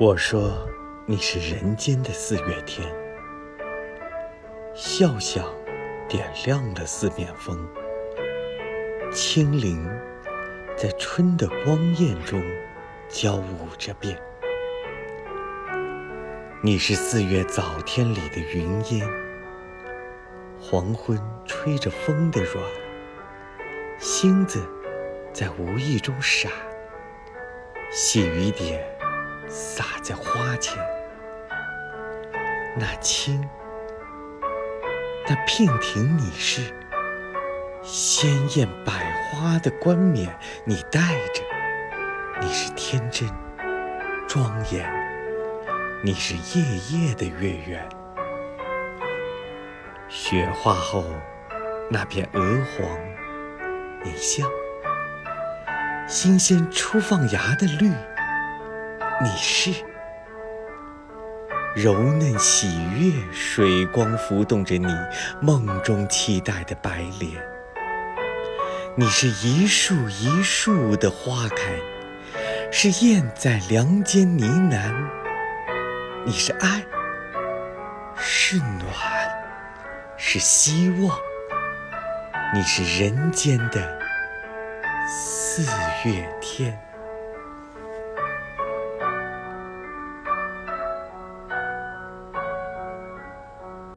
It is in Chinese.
我说你是人间的四月天，笑笑点亮了四面风，清灵在春的光艳中交舞着变。你是四月早天里的云烟，黄昏吹着风的软，星子在无意中闪，细雨点。洒在花前，那青，那娉婷，你是鲜艳百花的冠冕，你戴着，你是天真庄严，你是夜夜的月圆。雪化后那片鹅黄，你像新鲜初放芽的绿。你是柔嫩喜悦，水光浮动着你梦中期待的白莲。你是一树一树的花开，是燕在梁间呢喃。你是爱，是暖，是希望。你是人间的四月天。